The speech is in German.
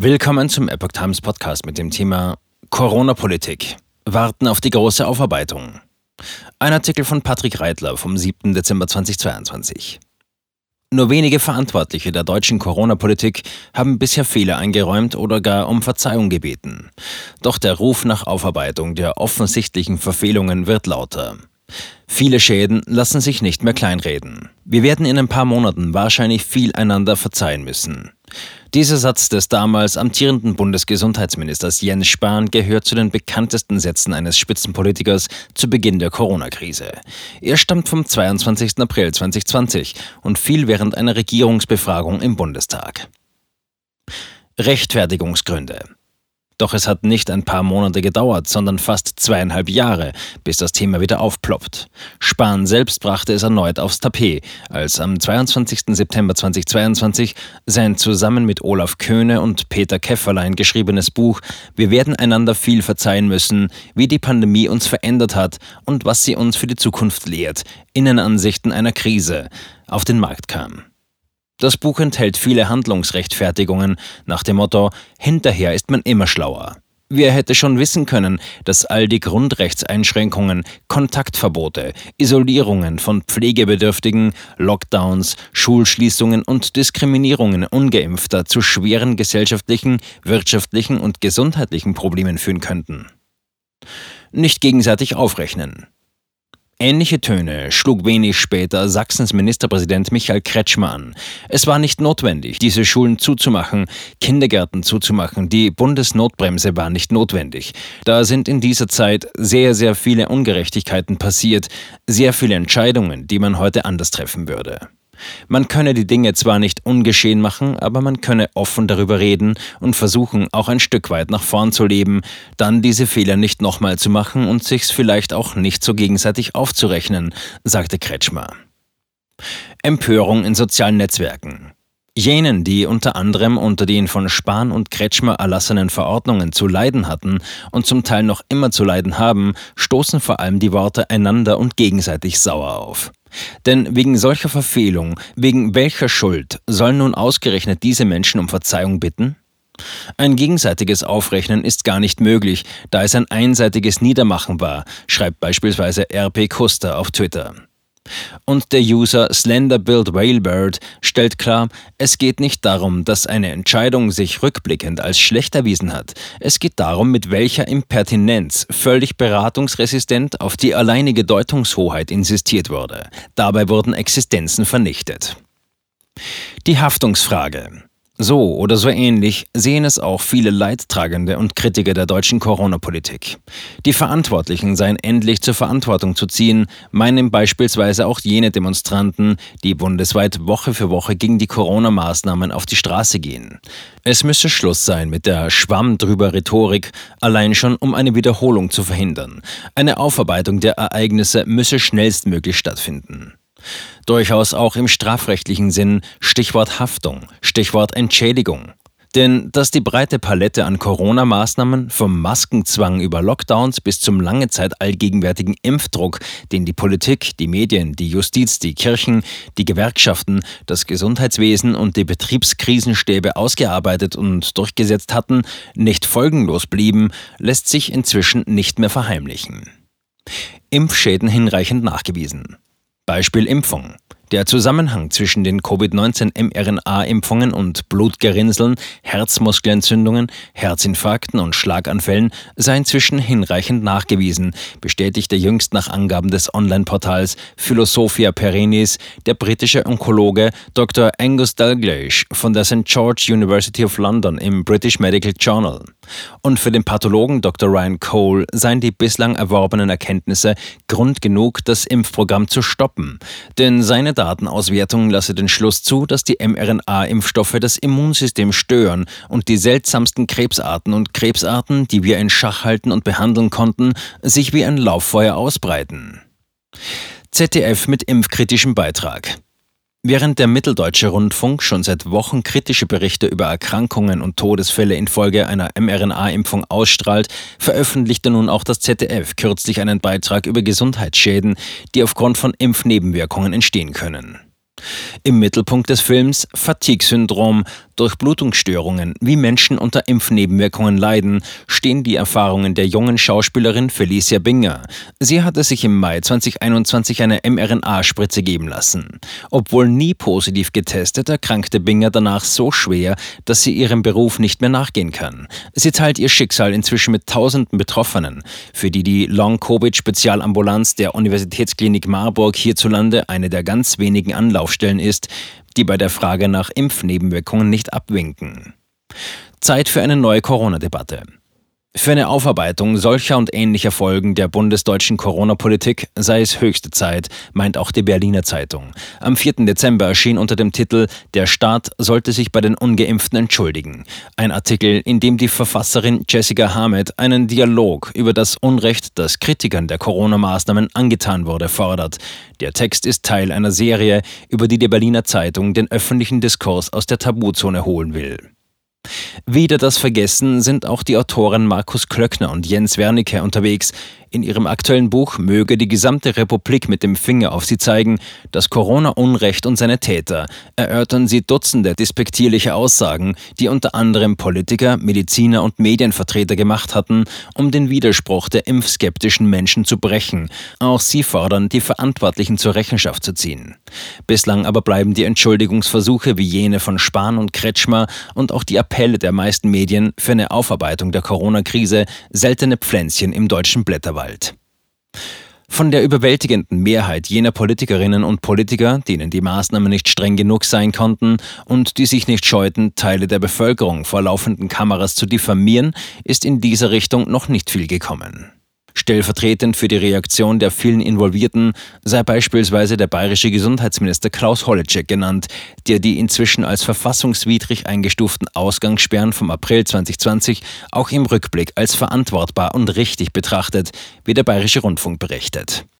Willkommen zum Epoch Times Podcast mit dem Thema Corona-Politik. Warten auf die große Aufarbeitung. Ein Artikel von Patrick Reitler vom 7. Dezember 2022. Nur wenige Verantwortliche der deutschen Corona-Politik haben bisher Fehler eingeräumt oder gar um Verzeihung gebeten. Doch der Ruf nach Aufarbeitung der offensichtlichen Verfehlungen wird lauter. Viele Schäden lassen sich nicht mehr kleinreden. Wir werden in ein paar Monaten wahrscheinlich viel einander verzeihen müssen. Dieser Satz des damals amtierenden Bundesgesundheitsministers Jens Spahn gehört zu den bekanntesten Sätzen eines Spitzenpolitikers zu Beginn der Corona-Krise. Er stammt vom 22. April 2020 und fiel während einer Regierungsbefragung im Bundestag. Rechtfertigungsgründe. Doch es hat nicht ein paar Monate gedauert, sondern fast zweieinhalb Jahre, bis das Thema wieder aufploppt. Spahn selbst brachte es erneut aufs Tapet, als am 22. September 2022 sein zusammen mit Olaf Köhne und Peter Käfferlein geschriebenes Buch Wir werden einander viel verzeihen müssen, wie die Pandemie uns verändert hat und was sie uns für die Zukunft lehrt, Innenansichten einer Krise, auf den Markt kam. Das Buch enthält viele Handlungsrechtfertigungen nach dem Motto Hinterher ist man immer schlauer. Wer hätte schon wissen können, dass all die Grundrechtseinschränkungen, Kontaktverbote, Isolierungen von Pflegebedürftigen, Lockdowns, Schulschließungen und Diskriminierungen ungeimpfter zu schweren gesellschaftlichen, wirtschaftlichen und gesundheitlichen Problemen führen könnten? Nicht gegenseitig aufrechnen. Ähnliche Töne schlug wenig später Sachsens Ministerpräsident Michael Kretschmer an. Es war nicht notwendig, diese Schulen zuzumachen, Kindergärten zuzumachen. Die Bundesnotbremse war nicht notwendig. Da sind in dieser Zeit sehr, sehr viele Ungerechtigkeiten passiert, sehr viele Entscheidungen, die man heute anders treffen würde. Man könne die Dinge zwar nicht ungeschehen machen, aber man könne offen darüber reden und versuchen, auch ein Stück weit nach vorn zu leben, dann diese Fehler nicht nochmal zu machen und sich's vielleicht auch nicht so gegenseitig aufzurechnen, sagte Kretschmer. Empörung in sozialen Netzwerken. Jenen, die unter anderem unter den von Spahn und Kretschmer erlassenen Verordnungen zu leiden hatten und zum Teil noch immer zu leiden haben, stoßen vor allem die Worte einander und gegenseitig sauer auf. Denn wegen solcher Verfehlung, wegen welcher Schuld sollen nun ausgerechnet diese Menschen um Verzeihung bitten? Ein gegenseitiges Aufrechnen ist gar nicht möglich, da es ein einseitiges Niedermachen war, schreibt beispielsweise RP Kuster auf Twitter. Und der User SlenderBuild Whalebird stellt klar, es geht nicht darum, dass eine Entscheidung sich rückblickend als schlecht erwiesen hat. Es geht darum, mit welcher Impertinenz völlig beratungsresistent auf die alleinige Deutungshoheit insistiert wurde. Dabei wurden Existenzen vernichtet. Die Haftungsfrage. So oder so ähnlich sehen es auch viele Leidtragende und Kritiker der deutschen Corona-Politik. Die Verantwortlichen seien endlich zur Verantwortung zu ziehen, meinen beispielsweise auch jene Demonstranten, die bundesweit Woche für Woche gegen die Corona-Maßnahmen auf die Straße gehen. Es müsse Schluss sein mit der Schwamm drüber Rhetorik, allein schon um eine Wiederholung zu verhindern. Eine Aufarbeitung der Ereignisse müsse schnellstmöglich stattfinden. Durchaus auch im strafrechtlichen Sinn Stichwort Haftung, Stichwort Entschädigung. Denn dass die breite Palette an Corona-Maßnahmen vom Maskenzwang über Lockdowns bis zum lange Zeit allgegenwärtigen Impfdruck, den die Politik, die Medien, die Justiz, die Kirchen, die Gewerkschaften, das Gesundheitswesen und die Betriebskrisenstäbe ausgearbeitet und durchgesetzt hatten, nicht folgenlos blieben, lässt sich inzwischen nicht mehr verheimlichen. Impfschäden hinreichend nachgewiesen. Beispiel Impfung. Der Zusammenhang zwischen den Covid-19-mRNA-Impfungen und Blutgerinnseln, Herzmuskelentzündungen, Herzinfarkten und Schlaganfällen sei inzwischen hinreichend nachgewiesen, bestätigte jüngst nach Angaben des Online-Portals Philosophia Perennis der britische Onkologe Dr. Angus Dalgleish von der St. George University of London im British Medical Journal. Und für den Pathologen Dr. Ryan Cole seien die bislang erworbenen Erkenntnisse Grund genug, das Impfprogramm zu stoppen, denn seine Datenauswertung lasse den Schluss zu, dass die mRNA-Impfstoffe das Immunsystem stören und die seltsamsten Krebsarten und Krebsarten, die wir in Schach halten und behandeln konnten, sich wie ein Lauffeuer ausbreiten. ZDF mit impfkritischem Beitrag. Während der Mitteldeutsche Rundfunk schon seit Wochen kritische Berichte über Erkrankungen und Todesfälle infolge einer mRNA-Impfung ausstrahlt, veröffentlichte nun auch das ZDF kürzlich einen Beitrag über Gesundheitsschäden, die aufgrund von Impfnebenwirkungen entstehen können. Im Mittelpunkt des Films Fatigue-Syndrom, Durch Blutungsstörungen, wie Menschen unter Impfnebenwirkungen leiden, stehen die Erfahrungen der jungen Schauspielerin Felicia Binger. Sie hatte sich im Mai 2021 eine mRNA-Spritze geben lassen. Obwohl nie positiv getestet, erkrankte Binger danach so schwer, dass sie ihrem Beruf nicht mehr nachgehen kann. Sie teilt ihr Schicksal inzwischen mit tausenden Betroffenen, für die die Long-Covid-Spezialambulanz der Universitätsklinik Marburg hierzulande eine der ganz wenigen Anlaufstellen ist, die bei der Frage nach Impfnebenwirkungen nicht abwinken. Zeit für eine neue Corona-Debatte. Für eine Aufarbeitung solcher und ähnlicher Folgen der bundesdeutschen Corona-Politik sei es höchste Zeit, meint auch die Berliner Zeitung. Am 4. Dezember erschien unter dem Titel Der Staat sollte sich bei den Ungeimpften entschuldigen. Ein Artikel, in dem die Verfasserin Jessica Hamed einen Dialog über das Unrecht, das Kritikern der Corona-Maßnahmen angetan wurde, fordert. Der Text ist Teil einer Serie, über die die Berliner Zeitung den öffentlichen Diskurs aus der Tabuzone holen will. Wieder das Vergessen sind auch die Autoren Markus Klöckner und Jens Wernicke unterwegs, in ihrem aktuellen Buch möge die gesamte Republik mit dem Finger auf sie zeigen, das Corona-Unrecht und seine Täter, erörtern sie Dutzende despektierliche Aussagen, die unter anderem Politiker, Mediziner und Medienvertreter gemacht hatten, um den Widerspruch der impfskeptischen Menschen zu brechen. Auch sie fordern, die Verantwortlichen zur Rechenschaft zu ziehen. Bislang aber bleiben die Entschuldigungsversuche wie jene von Spahn und Kretschmer und auch die Appelle der meisten Medien für eine Aufarbeitung der Corona-Krise seltene Pflänzchen im deutschen Blätterwald. Von der überwältigenden Mehrheit jener Politikerinnen und Politiker, denen die Maßnahmen nicht streng genug sein konnten und die sich nicht scheuten, Teile der Bevölkerung vor laufenden Kameras zu diffamieren, ist in dieser Richtung noch nicht viel gekommen. Stellvertretend für die Reaktion der vielen Involvierten sei beispielsweise der bayerische Gesundheitsminister Klaus Holleczek genannt, der die inzwischen als verfassungswidrig eingestuften Ausgangssperren vom April 2020 auch im Rückblick als verantwortbar und richtig betrachtet, wie der bayerische Rundfunk berichtet.